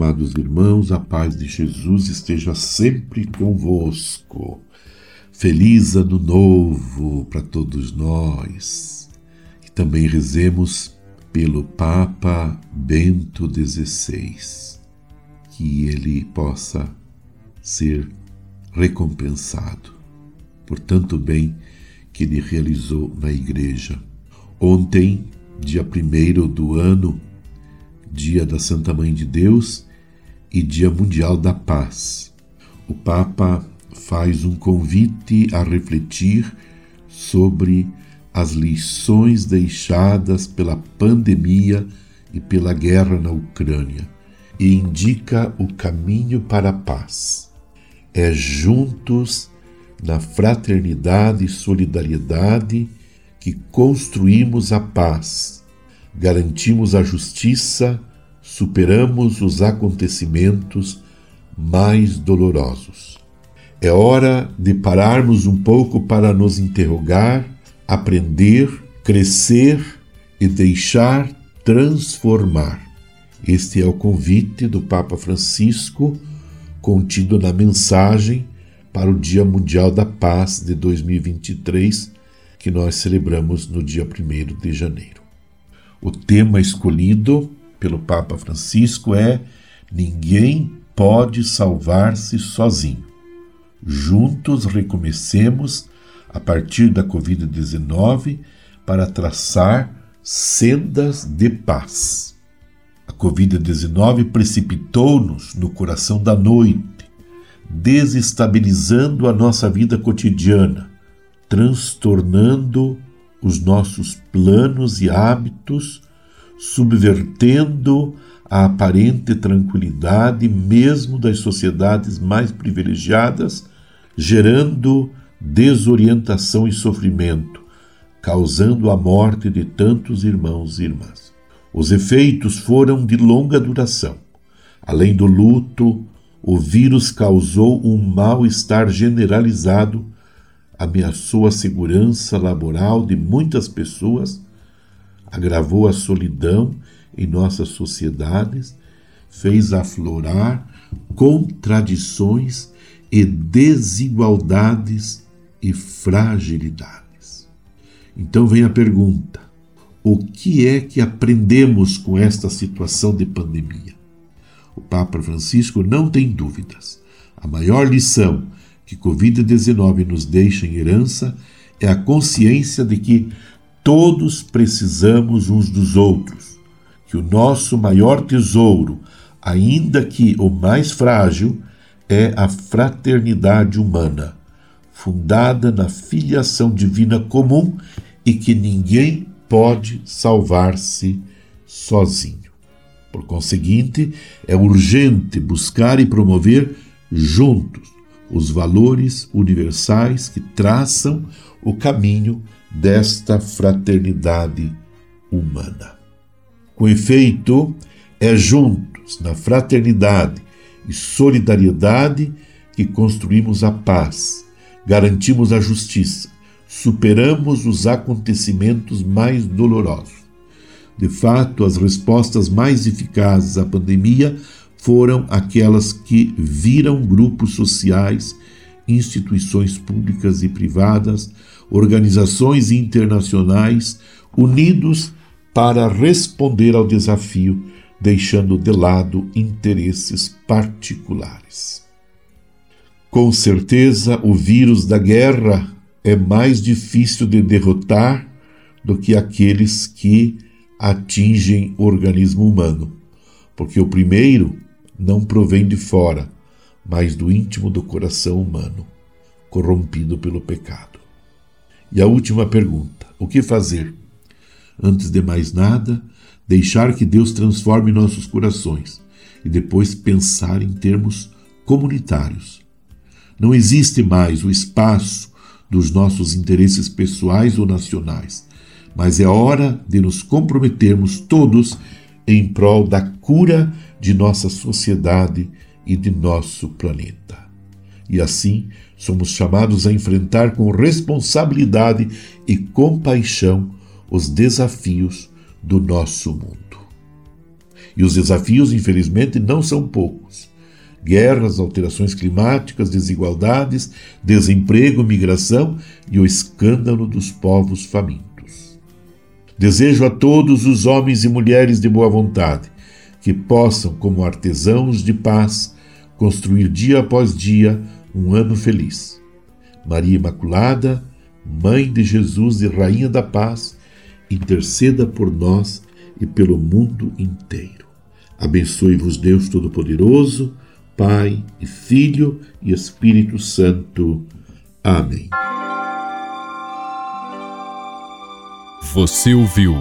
amados irmãos, a paz de Jesus esteja sempre convosco. Feliz Ano Novo para todos nós. E também rezemos pelo Papa Bento XVI, que ele possa ser recompensado por tanto bem que ele realizou na Igreja. Ontem, dia 1 do ano, dia da Santa Mãe de Deus e Dia Mundial da Paz. O Papa faz um convite a refletir sobre as lições deixadas pela pandemia e pela guerra na Ucrânia e indica o caminho para a paz. É juntos na fraternidade e solidariedade que construímos a paz garantimos a justiça, superamos os acontecimentos mais dolorosos. É hora de pararmos um pouco para nos interrogar, aprender, crescer e deixar transformar. Este é o convite do Papa Francisco contido na mensagem para o Dia Mundial da Paz de 2023, que nós celebramos no dia 1 de janeiro. O tema escolhido pelo Papa Francisco é Ninguém pode salvar-se sozinho. Juntos recomecemos a partir da Covid-19 para traçar sendas de paz. A Covid-19 precipitou-nos no coração da noite, desestabilizando a nossa vida cotidiana, transtornando os nossos planos e hábitos, subvertendo a aparente tranquilidade mesmo das sociedades mais privilegiadas, gerando desorientação e sofrimento, causando a morte de tantos irmãos e irmãs. Os efeitos foram de longa duração. Além do luto, o vírus causou um mal-estar generalizado ameaçou a segurança laboral de muitas pessoas, agravou a solidão em nossas sociedades, fez aflorar contradições e desigualdades e fragilidades. Então vem a pergunta: o que é que aprendemos com esta situação de pandemia? O Papa Francisco não tem dúvidas. A maior lição que Covid-19 nos deixa em herança é a consciência de que todos precisamos uns dos outros, que o nosso maior tesouro, ainda que o mais frágil, é a fraternidade humana, fundada na filiação divina comum e que ninguém pode salvar-se sozinho. Por conseguinte, é urgente buscar e promover juntos os valores universais que traçam o caminho desta fraternidade humana. Com efeito, é juntos, na fraternidade e solidariedade, que construímos a paz, garantimos a justiça, superamos os acontecimentos mais dolorosos. De fato, as respostas mais eficazes à pandemia foram aquelas que viram grupos sociais, instituições públicas e privadas, organizações internacionais unidos para responder ao desafio, deixando de lado interesses particulares. Com certeza, o vírus da guerra é mais difícil de derrotar do que aqueles que atingem o organismo humano, porque o primeiro não provém de fora, mas do íntimo do coração humano, corrompido pelo pecado. E a última pergunta: o que fazer? Antes de mais nada, deixar que Deus transforme nossos corações e depois pensar em termos comunitários. Não existe mais o espaço dos nossos interesses pessoais ou nacionais, mas é hora de nos comprometermos todos em prol da cura de nossa sociedade e de nosso planeta. E assim, somos chamados a enfrentar com responsabilidade e compaixão os desafios do nosso mundo. E os desafios, infelizmente, não são poucos. Guerras, alterações climáticas, desigualdades, desemprego, migração e o escândalo dos povos famintos. Desejo a todos os homens e mulheres de boa vontade que possam, como artesãos de paz, construir dia após dia um ano feliz. Maria Imaculada, Mãe de Jesus e Rainha da Paz, interceda por nós e pelo mundo inteiro. Abençoe-vos, Deus Todo-Poderoso, Pai e Filho e Espírito Santo. Amém. Você ouviu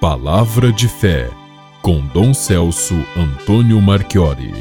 Palavra de Fé com Dom Celso Antônio Marchiori.